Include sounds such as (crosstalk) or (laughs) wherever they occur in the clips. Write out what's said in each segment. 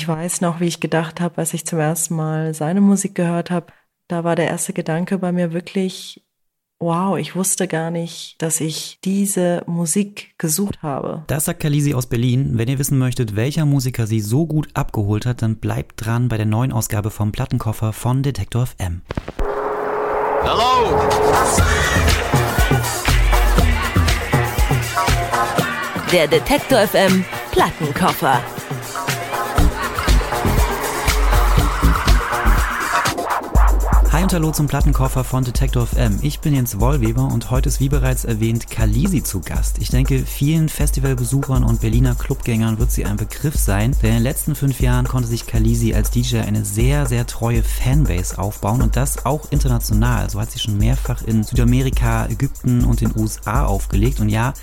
Ich weiß noch, wie ich gedacht habe, als ich zum ersten Mal seine Musik gehört habe. Da war der erste Gedanke bei mir wirklich, wow, ich wusste gar nicht, dass ich diese Musik gesucht habe. Das sagt Kalisi aus Berlin. Wenn ihr wissen möchtet, welcher Musiker sie so gut abgeholt hat, dann bleibt dran bei der neuen Ausgabe vom Plattenkoffer von Detektor FM. Hello! Der Detektor FM Plattenkoffer. Hallo zum Plattenkoffer von Detector FM. Ich bin Jens Wollweber und heute ist wie bereits erwähnt Kalisi zu Gast. Ich denke, vielen Festivalbesuchern und Berliner Clubgängern wird sie ein Begriff sein, denn in den letzten fünf Jahren konnte sich Kalisi als DJ eine sehr, sehr treue Fanbase aufbauen und das auch international. So hat sie schon mehrfach in Südamerika, Ägypten und den USA aufgelegt und ja,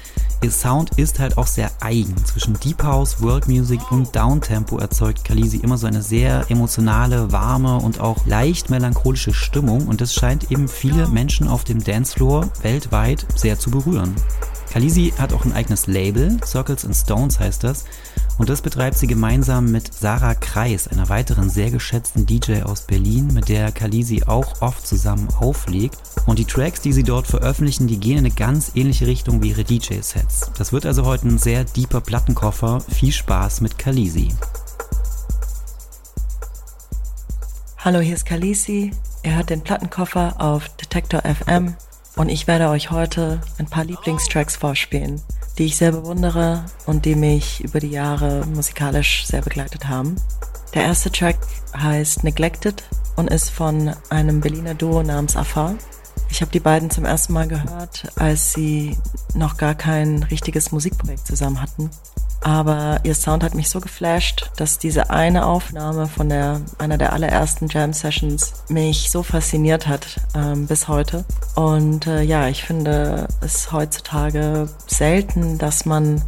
Ihr Sound ist halt auch sehr eigen. Zwischen Deep House, World Music und Downtempo erzeugt Kalisi immer so eine sehr emotionale, warme und auch leicht melancholische Stimmung und das scheint eben viele Menschen auf dem Dancefloor weltweit sehr zu berühren. Kalisi hat auch ein eigenes Label, Circles and Stones heißt das, und das betreibt sie gemeinsam mit Sarah Kreis, einer weiteren sehr geschätzten DJ aus Berlin, mit der Kalisi auch oft zusammen auflegt. Und die Tracks, die sie dort veröffentlichen, die gehen in eine ganz ähnliche Richtung wie ihre DJ-Sets. Das wird also heute ein sehr deeper Plattenkoffer. Viel Spaß mit Kalisi. Hallo, hier ist Kalisi. Ihr hört den Plattenkoffer auf Detector FM und ich werde euch heute ein paar Lieblingstracks vorspielen die ich sehr bewundere und die mich über die Jahre musikalisch sehr begleitet haben. Der erste Track heißt Neglected und ist von einem Berliner Duo namens Afar. Ich habe die beiden zum ersten Mal gehört, als sie noch gar kein richtiges Musikprojekt zusammen hatten. Aber ihr Sound hat mich so geflasht, dass diese eine Aufnahme von der, einer der allerersten Jam Sessions mich so fasziniert hat ähm, bis heute. Und äh, ja, ich finde es heutzutage selten, dass man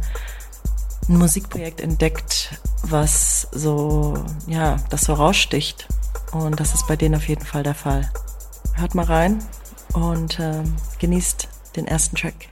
ein Musikprojekt entdeckt, was so, ja, das so raussticht. Und das ist bei denen auf jeden Fall der Fall. Hört mal rein und äh, genießt den ersten Track.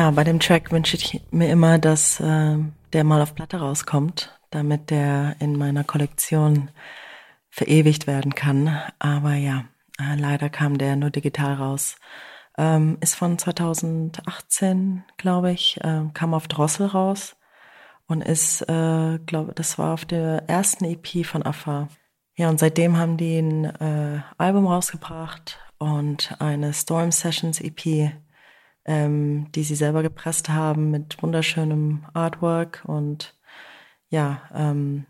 Ja, bei dem Track wünsche ich mir immer, dass äh, der mal auf Platte rauskommt, damit der in meiner Kollektion verewigt werden kann. Aber ja, äh, leider kam der nur digital raus. Ähm, ist von 2018, glaube ich, äh, kam auf Drossel raus und ist, äh, glaube, das war auf der ersten EP von Afa. Ja, und seitdem haben die ein äh, Album rausgebracht und eine Storm Sessions EP ähm, die sie selber gepresst haben mit wunderschönem Artwork. Und ja, ähm,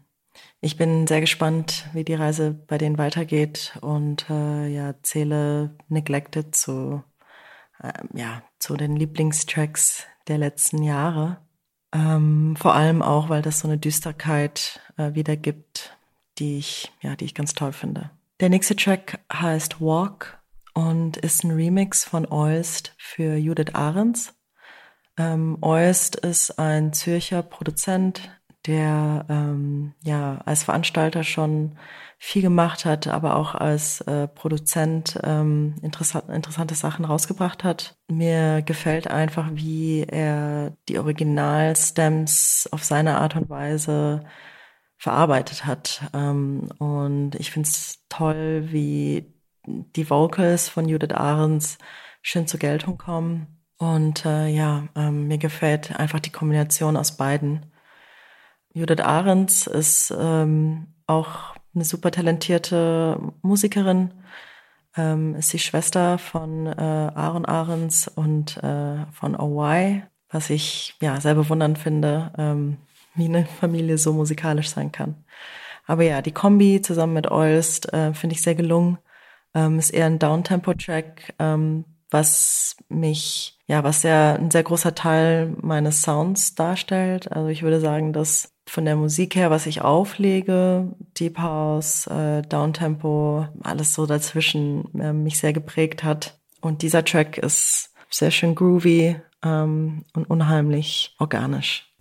ich bin sehr gespannt, wie die Reise bei denen weitergeht und äh, ja, zähle Neglected zu, äh, ja, zu den Lieblingstracks der letzten Jahre. Ähm, vor allem auch, weil das so eine Düsterkeit äh, wiedergibt, die ich, ja, die ich ganz toll finde. Der nächste Track heißt Walk und ist ein Remix von Eust für Judith Ahrens. Ähm, Eust ist ein Zürcher Produzent, der ähm, ja als Veranstalter schon viel gemacht hat, aber auch als äh, Produzent ähm, interessant, interessante Sachen rausgebracht hat. Mir gefällt einfach, wie er die Original-Stems auf seine Art und Weise verarbeitet hat. Ähm, und ich finde es toll, wie die Vocals von Judith Ahrens schön zur Geltung kommen. Und äh, ja, ähm, mir gefällt einfach die Kombination aus beiden. Judith Ahrens ist ähm, auch eine super talentierte Musikerin, ähm, ist die Schwester von äh, Aaron Ahrens und äh, von OY, was ich ja sehr bewundernd finde, ähm, wie eine Familie so musikalisch sein kann. Aber ja, die Kombi zusammen mit Olst äh, finde ich sehr gelungen. Ähm, ist eher ein Downtempo-Track, ähm, was mich, ja, was ja ein sehr großer Teil meines Sounds darstellt. Also ich würde sagen, dass von der Musik her, was ich auflege, Deep House, äh, Downtempo, alles so dazwischen äh, mich sehr geprägt hat. Und dieser Track ist sehr schön groovy ähm, und unheimlich organisch.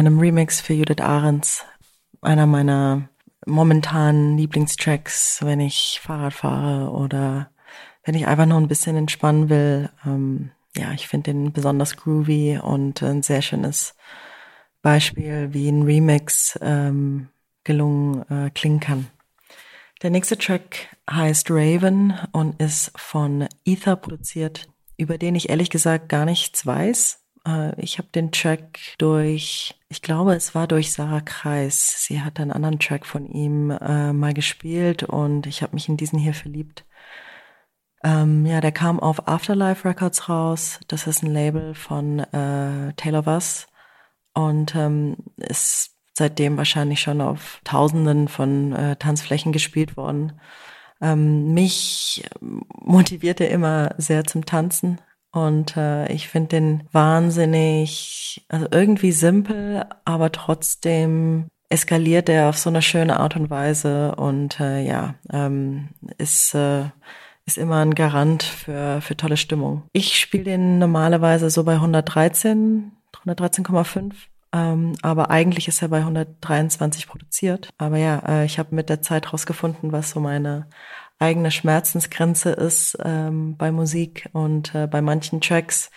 Einem Remix für Judith Ahrens. Einer meiner momentanen Lieblingstracks, wenn ich Fahrrad fahre oder wenn ich einfach noch ein bisschen entspannen will. Ähm, ja, ich finde den besonders groovy und ein sehr schönes Beispiel, wie ein Remix ähm, gelungen äh, klingen kann. Der nächste Track heißt Raven und ist von Ether produziert über den ich ehrlich gesagt gar nichts weiß. Äh, ich habe den Track durch, ich glaube, es war durch Sarah Kreis. Sie hat einen anderen Track von ihm äh, mal gespielt und ich habe mich in diesen hier verliebt. Ähm, ja, der kam auf Afterlife Records raus. Das ist ein Label von äh, Taylor Wass und ähm, ist seitdem wahrscheinlich schon auf Tausenden von äh, Tanzflächen gespielt worden. Ähm, mich motiviert er immer sehr zum Tanzen und äh, ich finde den wahnsinnig, also irgendwie simpel, aber trotzdem eskaliert er auf so eine schöne Art und Weise und äh, ja, ähm, ist, äh, ist immer ein Garant für, für tolle Stimmung. Ich spiele den normalerweise so bei 113, 113,5. Ähm, aber eigentlich ist er bei 123 produziert. Aber ja, äh, ich habe mit der Zeit rausgefunden, was so meine eigene Schmerzensgrenze ist ähm, bei Musik und äh, bei manchen Tracks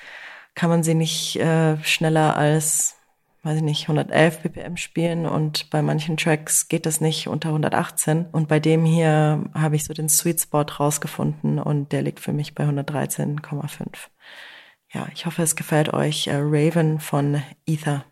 kann man sie nicht äh, schneller als weiß ich nicht, 111 BPM spielen und bei manchen Tracks geht das nicht unter 118. Und bei dem hier habe ich so den Sweet Spot rausgefunden und der liegt für mich bei 113,5. Ja, ich hoffe, es gefällt euch. Äh, Raven von Ether.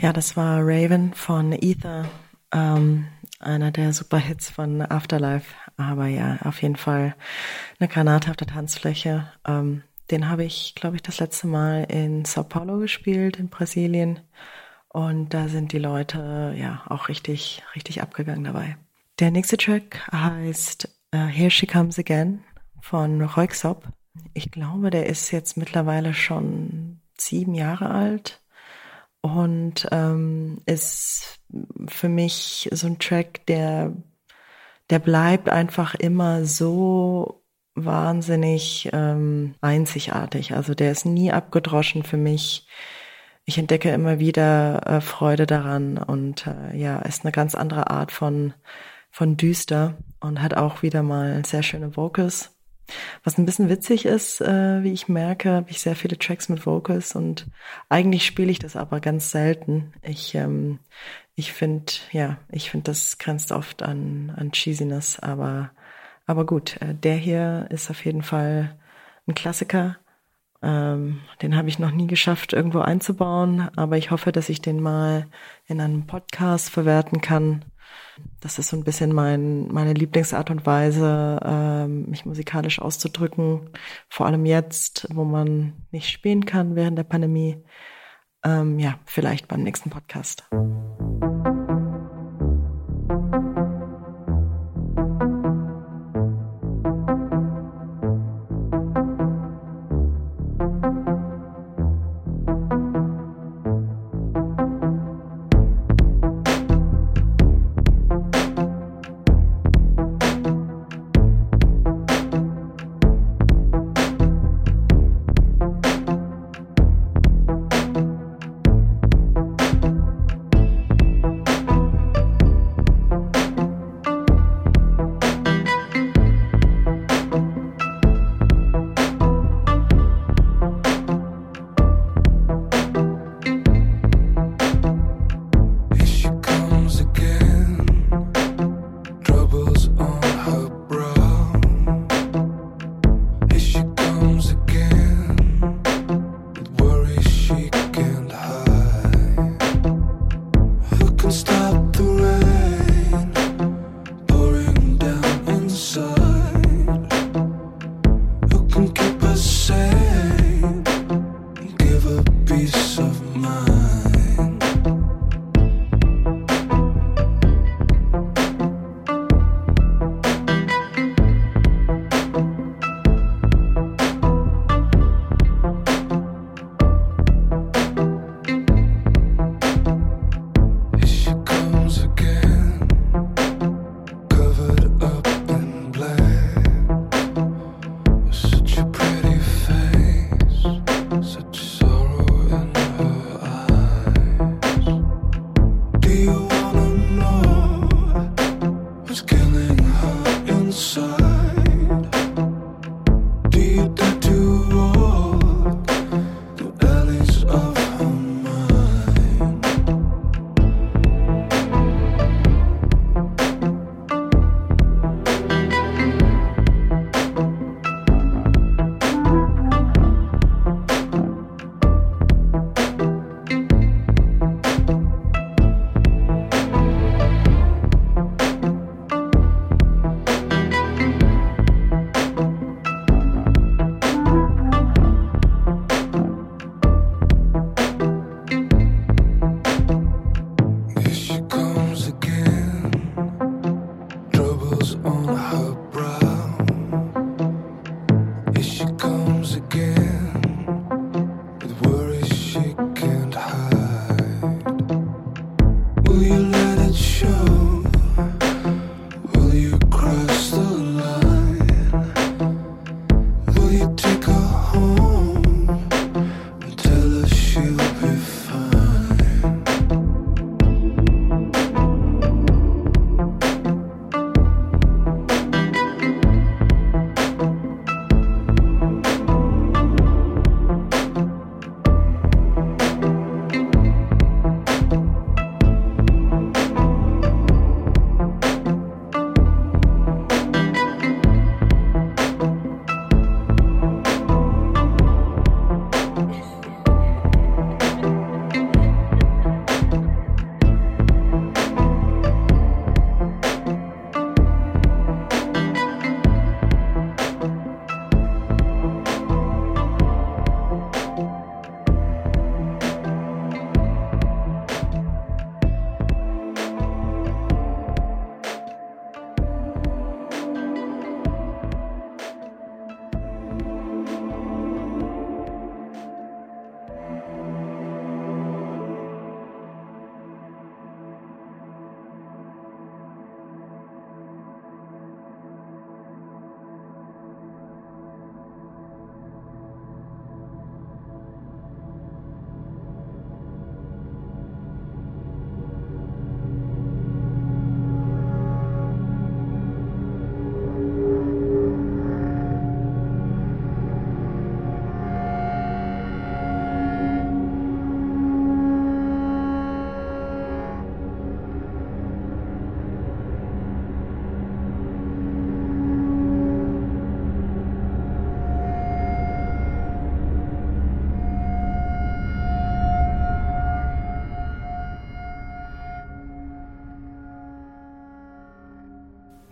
Ja, das war Raven von Ether, ähm, einer der Superhits von Afterlife. Aber ja, auf jeden Fall eine Granate auf der Tanzfläche. Ähm, den habe ich, glaube ich, das letzte Mal in Sao Paulo gespielt, in Brasilien. Und da sind die Leute ja auch richtig, richtig abgegangen dabei. Der nächste Track heißt uh, Here She Comes Again von Röksop. Ich glaube, der ist jetzt mittlerweile schon sieben Jahre alt und ähm, ist für mich so ein Track, der, der bleibt einfach immer so wahnsinnig ähm, einzigartig. Also der ist nie abgedroschen für mich. Ich entdecke immer wieder äh, Freude daran und äh, ja, ist eine ganz andere Art von von düster und hat auch wieder mal sehr schöne Vocals. Was ein bisschen witzig ist, äh, wie ich merke, habe ich sehr viele Tracks mit Vocals und eigentlich spiele ich das aber ganz selten. Ich ähm, ich finde ja, ich finde das grenzt oft an an Cheesiness, aber aber gut, äh, der hier ist auf jeden Fall ein Klassiker. Ähm, den habe ich noch nie geschafft, irgendwo einzubauen, aber ich hoffe, dass ich den mal in einem Podcast verwerten kann. Das ist so ein bisschen mein, meine Lieblingsart und Weise, ähm, mich musikalisch auszudrücken. Vor allem jetzt, wo man nicht spielen kann während der Pandemie. Ähm, ja, vielleicht beim nächsten Podcast.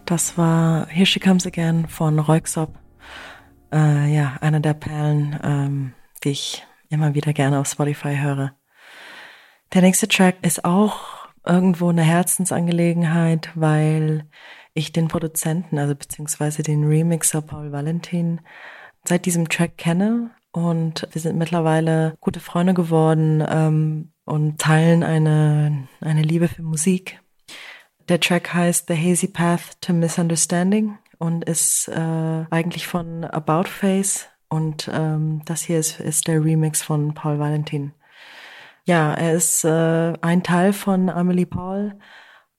Das war Here She Comes Again von Reuxop. Äh, ja, eine der Perlen, ähm, die ich immer wieder gerne auf Spotify höre. Der nächste Track ist auch irgendwo eine Herzensangelegenheit, weil ich den Produzenten, also beziehungsweise den Remixer Paul Valentin, seit diesem Track kenne und wir sind mittlerweile gute Freunde geworden ähm, und teilen eine, eine Liebe für Musik. Der Track heißt The Hazy Path to Misunderstanding und ist äh, eigentlich von About Face und ähm, das hier ist, ist der Remix von Paul Valentin. Ja, er ist äh, ein Teil von Amelie Paul,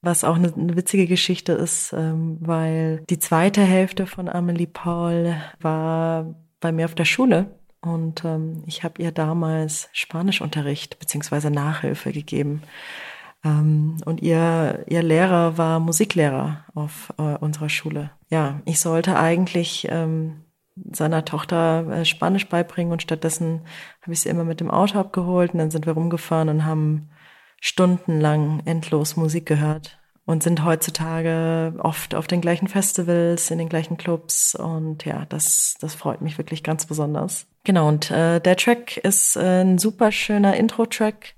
was auch eine, eine witzige Geschichte ist, ähm, weil die zweite Hälfte von Amelie Paul war bei mir auf der Schule und ähm, ich habe ihr damals Spanischunterricht beziehungsweise Nachhilfe gegeben. Ähm, und ihr, ihr Lehrer war Musiklehrer auf äh, unserer Schule. Ja, ich sollte eigentlich ähm, seiner Tochter äh, Spanisch beibringen und stattdessen habe ich sie immer mit dem Auto abgeholt und dann sind wir rumgefahren und haben stundenlang endlos Musik gehört und sind heutzutage oft auf den gleichen Festivals, in den gleichen Clubs und ja, das, das freut mich wirklich ganz besonders. Genau, und äh, der Track ist äh, ein super schöner Intro-Track.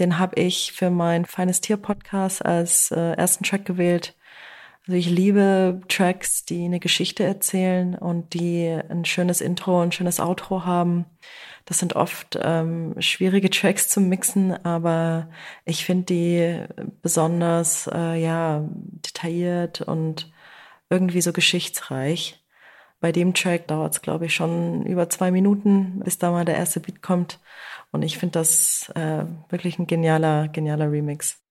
Den habe ich für mein Feines Tier Podcast als äh, ersten Track gewählt. Also ich liebe Tracks, die eine Geschichte erzählen und die ein schönes Intro, ein schönes Outro haben. Das sind oft ähm, schwierige Tracks zum Mixen, aber ich finde die besonders äh, ja detailliert und irgendwie so geschichtsreich. Bei dem Track dauert es, glaube ich, schon über zwei Minuten, bis da mal der erste Beat kommt. Und ich finde das äh, wirklich ein genialer, genialer Remix.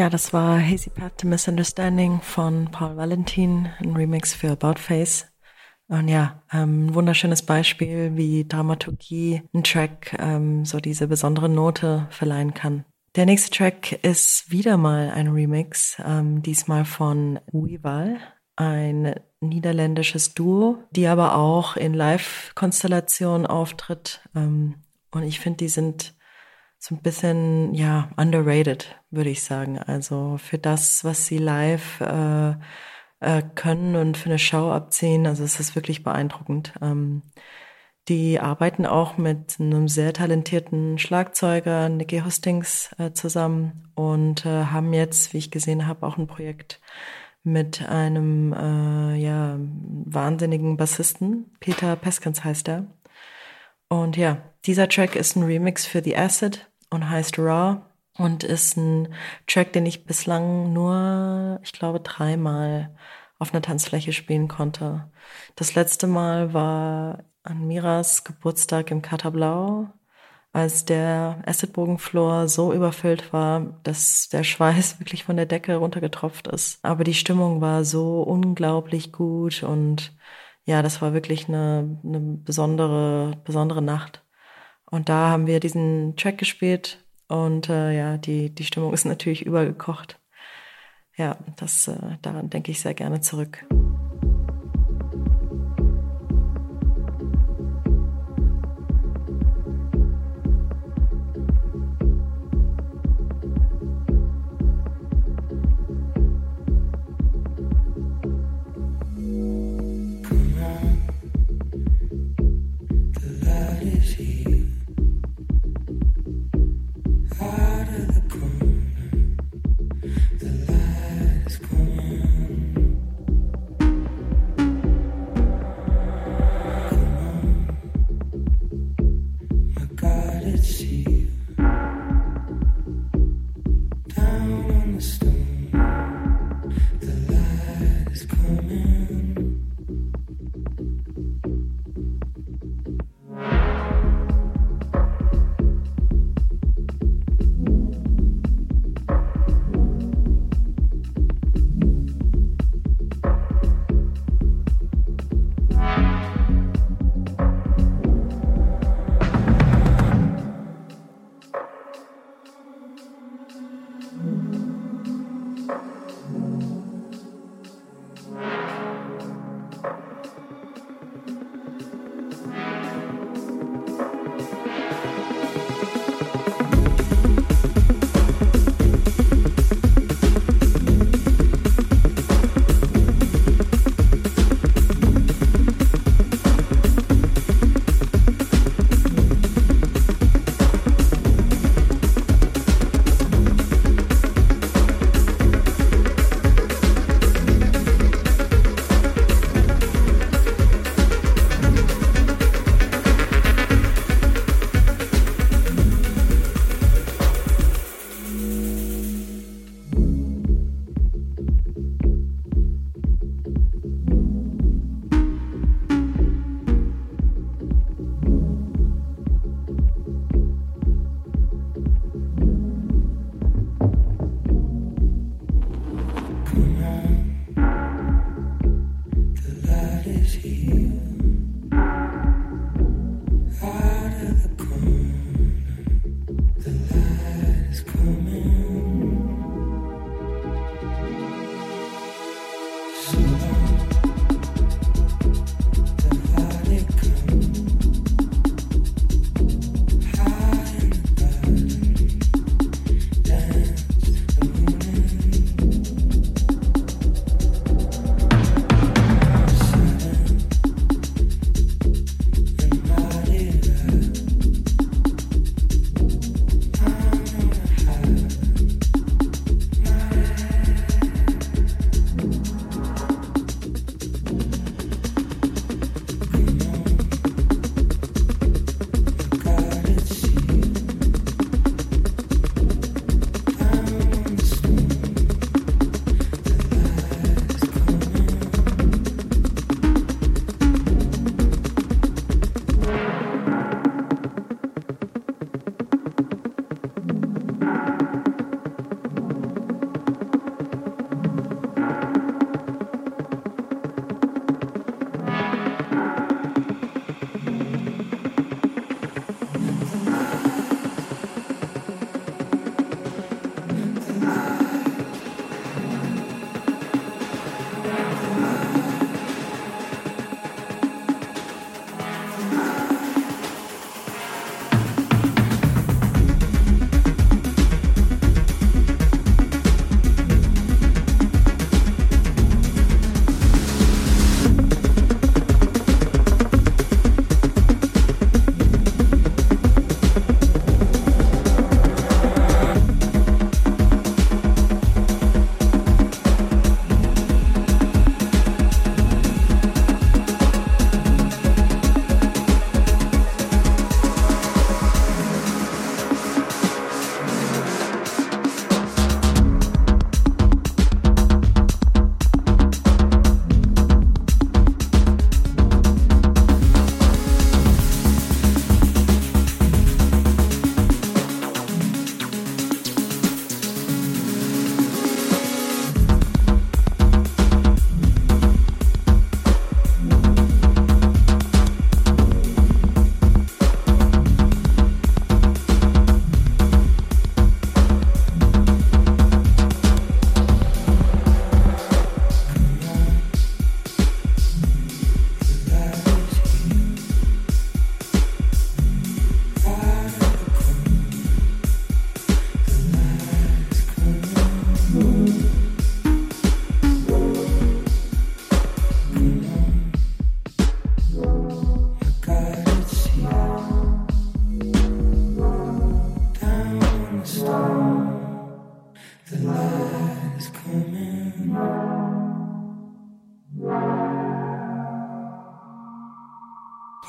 Ja, das war Hazy Path The Misunderstanding von Paul Valentin, ein Remix für About Face. Und ja, ähm, ein wunderschönes Beispiel, wie Dramaturgie ein Track ähm, so diese besondere Note verleihen kann. Der nächste Track ist wieder mal ein Remix, ähm, diesmal von Weval, ein niederländisches Duo, die aber auch in Live-Konstellationen auftritt. Ähm, und ich finde, die sind so ein bisschen, ja, underrated, würde ich sagen. Also für das, was sie live äh, äh, können und für eine Show abziehen, also es ist wirklich beeindruckend. Ähm, die arbeiten auch mit einem sehr talentierten Schlagzeuger, Nicky Hostings, äh, zusammen und äh, haben jetzt, wie ich gesehen habe, auch ein Projekt mit einem äh, ja, wahnsinnigen Bassisten. Peter Peskens heißt er. Und ja, dieser Track ist ein Remix für The Acid und heißt Raw und ist ein Track, den ich bislang nur, ich glaube, dreimal auf einer Tanzfläche spielen konnte. Das letzte Mal war an Miras Geburtstag im Katerblau, als der Acidbogenfloor so überfüllt war, dass der Schweiß (laughs) wirklich von der Decke runtergetropft ist. Aber die Stimmung war so unglaublich gut und ja, das war wirklich eine, eine besondere, besondere Nacht. Und da haben wir diesen Track gespielt und äh, ja, die, die Stimmung ist natürlich übergekocht. Ja, das, äh, daran denke ich sehr gerne zurück.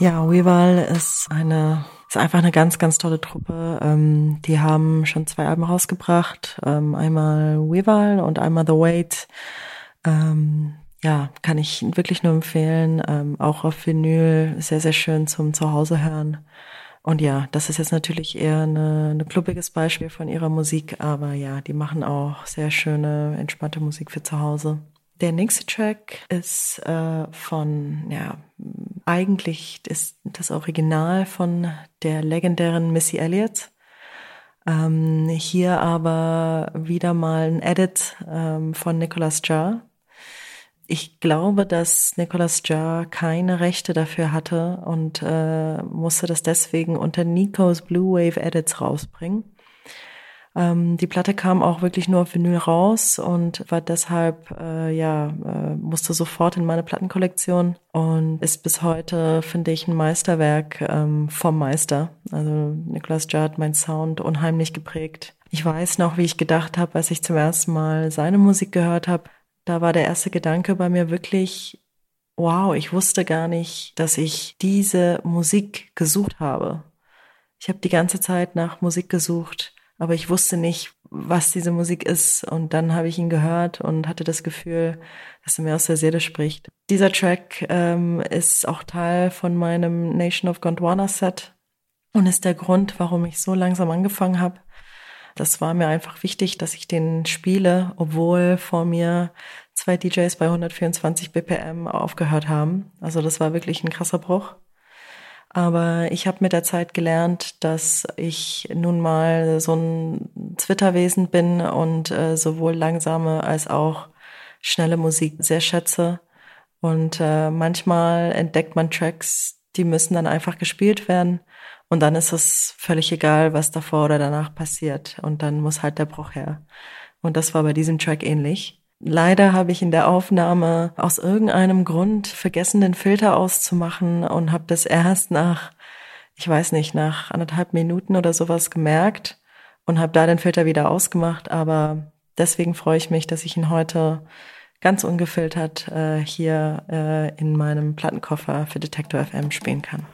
Ja, Weval ist eine ist einfach eine ganz, ganz tolle Truppe. Ähm, die haben schon zwei Alben rausgebracht. Ähm, einmal Weval und einmal The Wait. Ähm, ja, kann ich wirklich nur empfehlen. Ähm, auch auf Vinyl sehr, sehr schön zum Zuhause hören. Und ja, das ist jetzt natürlich eher eine, eine klubbiges Beispiel von ihrer Musik, aber ja, die machen auch sehr schöne, entspannte Musik für zu Hause. Der nächste Track ist äh, von, ja, eigentlich ist das Original von der legendären Missy Elliott. Ähm, hier aber wieder mal ein Edit ähm, von Nicholas Jar. Ich glaube, dass Nicholas Jar keine Rechte dafür hatte und äh, musste das deswegen unter Nikos Blue Wave Edits rausbringen. Ähm, die Platte kam auch wirklich nur auf Vinyl raus und war deshalb, äh, ja, äh, musste sofort in meine Plattenkollektion und ist bis heute, finde ich, ein Meisterwerk ähm, vom Meister. Also Nicholas Judd, mein Sound unheimlich geprägt. Ich weiß noch, wie ich gedacht habe, als ich zum ersten Mal seine Musik gehört habe. Da war der erste Gedanke bei mir wirklich, wow, ich wusste gar nicht, dass ich diese Musik gesucht habe. Ich habe die ganze Zeit nach Musik gesucht, aber ich wusste nicht, was diese Musik ist. Und dann habe ich ihn gehört und hatte das Gefühl, dass er mir aus der Seele spricht. Dieser Track ähm, ist auch Teil von meinem Nation of Gondwana Set und ist der Grund, warum ich so langsam angefangen habe. Das war mir einfach wichtig, dass ich den spiele, obwohl vor mir zwei DJs bei 124 BPM aufgehört haben. Also das war wirklich ein krasser Bruch. Aber ich habe mit der Zeit gelernt, dass ich nun mal so ein Zwitterwesen bin und äh, sowohl langsame als auch schnelle Musik sehr schätze. Und äh, manchmal entdeckt man Tracks, die müssen dann einfach gespielt werden. Und dann ist es völlig egal, was davor oder danach passiert. Und dann muss halt der Bruch her. Und das war bei diesem Track ähnlich. Leider habe ich in der Aufnahme aus irgendeinem Grund vergessen, den Filter auszumachen und habe das erst nach, ich weiß nicht, nach anderthalb Minuten oder sowas gemerkt und habe da den Filter wieder ausgemacht. Aber deswegen freue ich mich, dass ich ihn heute ganz ungefiltert äh, hier äh, in meinem Plattenkoffer für Detektor FM spielen kann.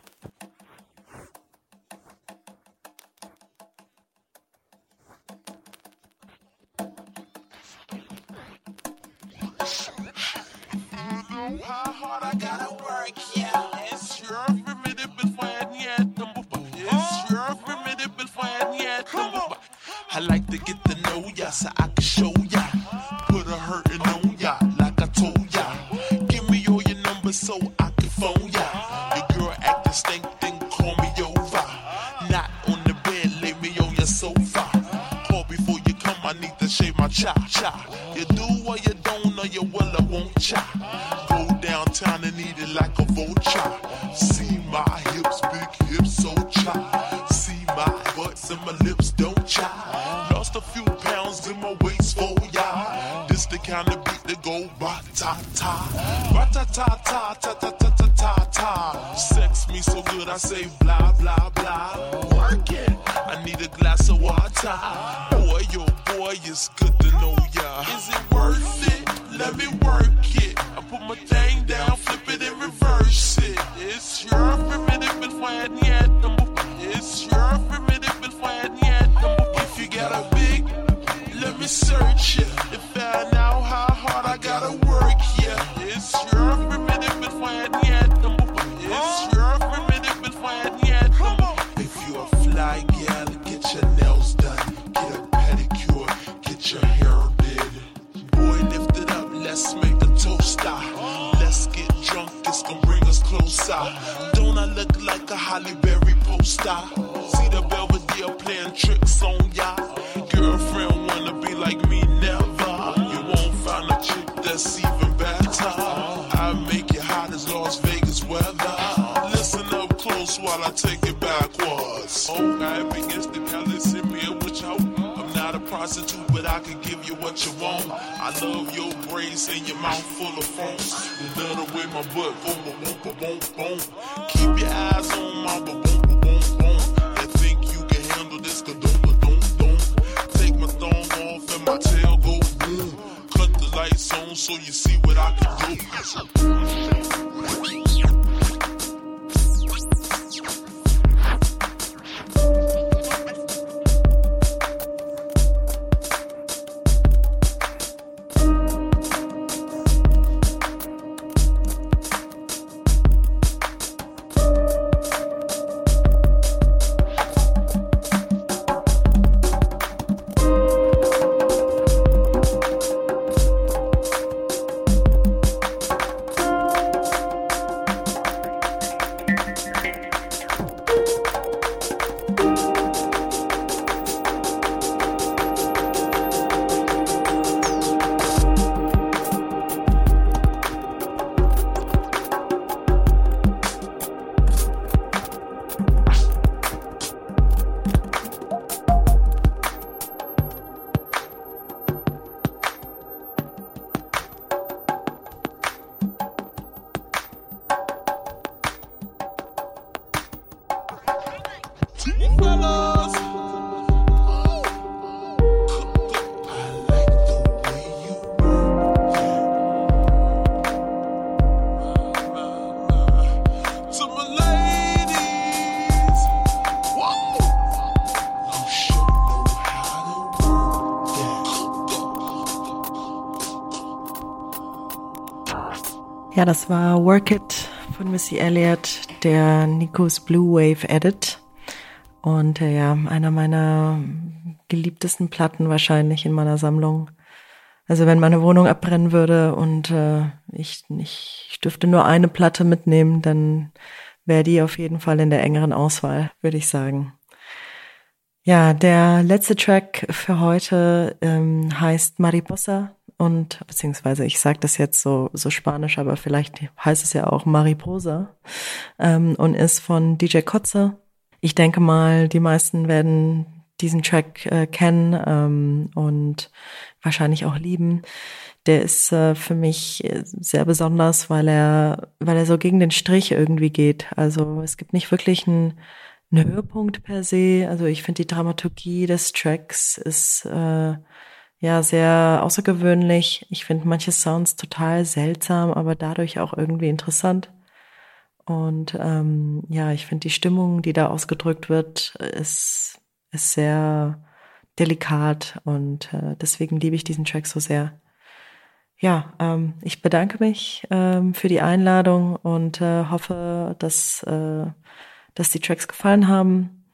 I can give you what you want. I love your braids and your mouth full of phones. The way my butt go boom, boom, boom, boom. Keep your eyes on my boom, boom, boom, boom. And think you can handle this, ka ka doom, doom. Take my thong off and my tail go boom. Cut the lights on so you see what I can do. Ja, das war Work It von Missy Elliott, der Nikos Blue Wave Edit. Und äh, ja, einer meiner geliebtesten Platten wahrscheinlich in meiner Sammlung. Also wenn meine Wohnung abbrennen würde und äh, ich, ich dürfte nur eine Platte mitnehmen, dann wäre die auf jeden Fall in der engeren Auswahl, würde ich sagen. Ja, der letzte Track für heute ähm, heißt Mariposa und beziehungsweise ich sage das jetzt so so spanisch, aber vielleicht heißt es ja auch Mariposa ähm, und ist von DJ Kotze. Ich denke mal, die meisten werden diesen Track äh, kennen ähm, und wahrscheinlich auch lieben. Der ist äh, für mich sehr besonders, weil er weil er so gegen den Strich irgendwie geht. Also es gibt nicht wirklich einen, einen Höhepunkt per se. Also ich finde die Dramaturgie des Tracks ist äh, ja sehr außergewöhnlich. Ich finde manche Sounds total seltsam, aber dadurch auch irgendwie interessant. Und ähm, ja, ich finde die Stimmung, die da ausgedrückt wird, ist, ist sehr delikat und äh, deswegen liebe ich diesen Track so sehr. Ja, ähm, ich bedanke mich ähm, für die Einladung und äh, hoffe, dass, äh, dass die Tracks gefallen haben.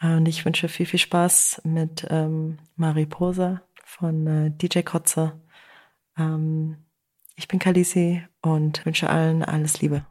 Und ich wünsche viel, viel Spaß mit ähm, Mariposa von äh, DJ Kotze. Ähm, ich bin Kalisi und wünsche allen alles Liebe.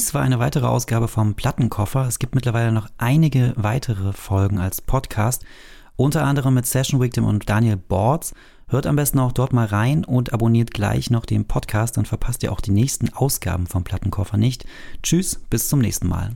Dies war eine weitere Ausgabe vom Plattenkoffer. Es gibt mittlerweile noch einige weitere Folgen als Podcast, unter anderem mit Session Victim und Daniel Bords. Hört am besten auch dort mal rein und abonniert gleich noch den Podcast, dann verpasst ihr auch die nächsten Ausgaben vom Plattenkoffer nicht. Tschüss, bis zum nächsten Mal.